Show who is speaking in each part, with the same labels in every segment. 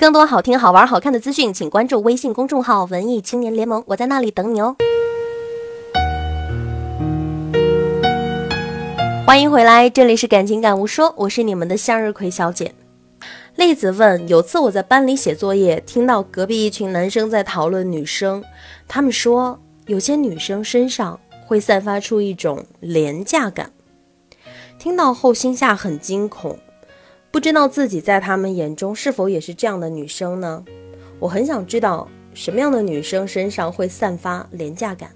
Speaker 1: 更多好听、好玩、好看的资讯，请关注微信公众号“文艺青年联盟”，我在那里等你哦。欢迎回来，这里是感情感悟说，我是你们的向日葵小姐。栗子问：有次我在班里写作业，听到隔壁一群男生在讨论女生，他们说有些女生身上会散发出一种廉价感。听到后心下很惊恐。不知道自己在他们眼中是否也是这样的女生呢？我很想知道什么样的女生身上会散发廉价感。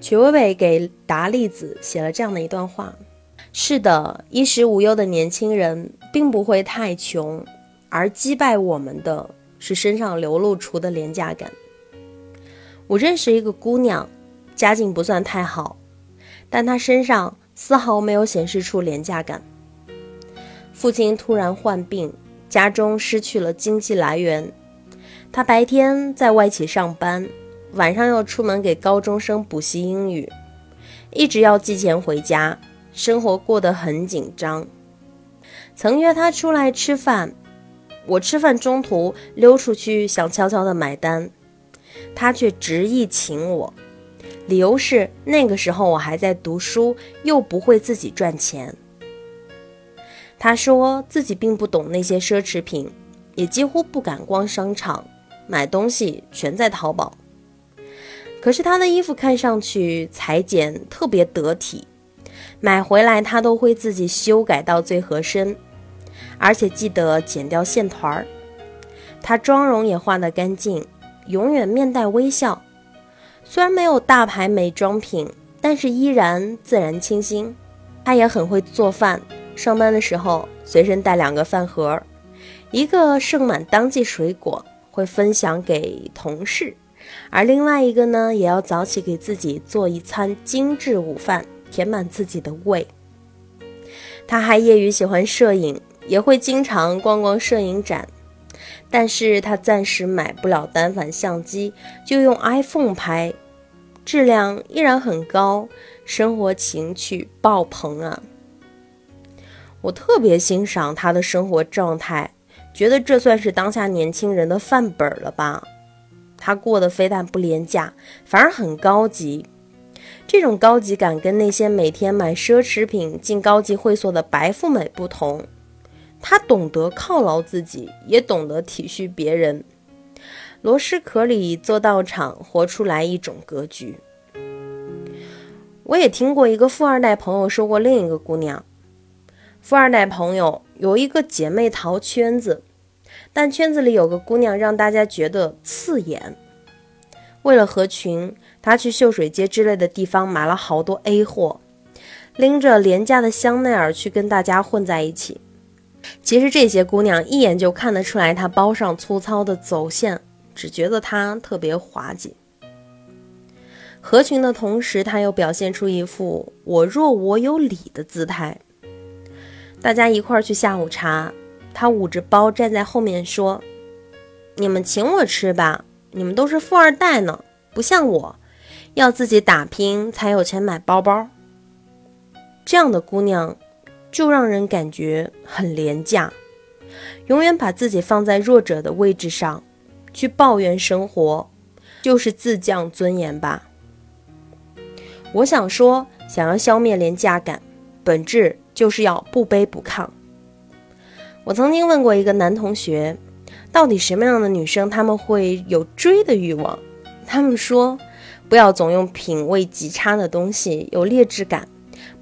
Speaker 1: 曲伟伟给达利子写了这样的一段话：是的，衣食无忧的年轻人并不会太穷，而击败我们的是身上流露出的廉价感。我认识一个姑娘，家境不算太好，但她身上丝毫没有显示出廉价感。父亲突然患病，家中失去了经济来源。他白天在外企上班，晚上要出门给高中生补习英语，一直要寄钱回家，生活过得很紧张。曾约他出来吃饭，我吃饭中途溜出去想悄悄的买单，他却执意请我，理由是那个时候我还在读书，又不会自己赚钱。他说自己并不懂那些奢侈品，也几乎不敢逛商场，买东西全在淘宝。可是他的衣服看上去裁剪特别得体，买回来他都会自己修改到最合身，而且记得剪掉线团儿。他妆容也化得干净，永远面带微笑。虽然没有大牌美妆品，但是依然自然清新。他也很会做饭。上班的时候随身带两个饭盒，一个盛满当季水果，会分享给同事；而另外一个呢，也要早起给自己做一餐精致午饭，填满自己的胃。他还业余喜欢摄影，也会经常逛逛摄影展，但是他暂时买不了单反相机，就用 iPhone 拍，质量依然很高，生活情趣爆棚啊！我特别欣赏他的生活状态，觉得这算是当下年轻人的范本了吧？他过得非但不廉价，反而很高级。这种高级感跟那些每天买奢侈品、进高级会所的白富美不同。他懂得犒劳自己，也懂得体恤别人。螺蛳壳里做道场，活出来一种格局。我也听过一个富二代朋友说过另一个姑娘。富二代朋友有一个姐妹淘圈子，但圈子里有个姑娘让大家觉得刺眼。为了合群，她去秀水街之类的地方买了好多 A 货，拎着廉价的香奈儿去跟大家混在一起。其实这些姑娘一眼就看得出来，她包上粗糙的走线，只觉得她特别滑稽。合群的同时，她又表现出一副我弱我有理的姿态。大家一块儿去下午茶，他捂着包站在后面说：“你们请我吃吧，你们都是富二代呢，不像我，要自己打拼才有钱买包包。”这样的姑娘，就让人感觉很廉价，永远把自己放在弱者的位置上，去抱怨生活，就是自降尊严吧。我想说，想要消灭廉价感，本质。就是要不卑不亢。我曾经问过一个男同学，到底什么样的女生他们会有追的欲望？他们说，不要总用品味极差的东西，有劣质感；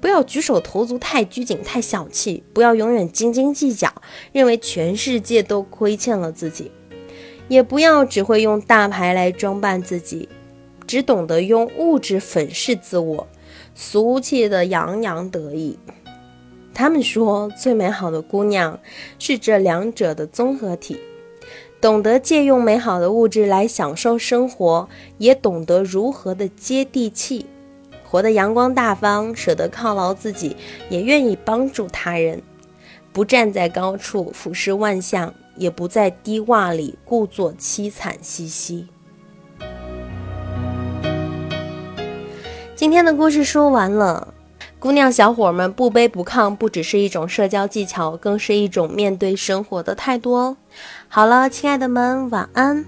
Speaker 1: 不要举手投足太拘谨、太小气；不要永远斤斤计较，认为全世界都亏欠了自己；也不要只会用大牌来装扮自己，只懂得用物质粉饰自我，俗气的洋洋得意。他们说，最美好的姑娘是这两者的综合体，懂得借用美好的物质来享受生活，也懂得如何的接地气，活得阳光大方，舍得犒劳自己，也愿意帮助他人，不站在高处俯视万象，也不在低洼里故作凄惨兮兮。今天的故事说完了。姑娘小伙们不卑不亢，不只是一种社交技巧，更是一种面对生活的态度哦。好了，亲爱的们，晚安。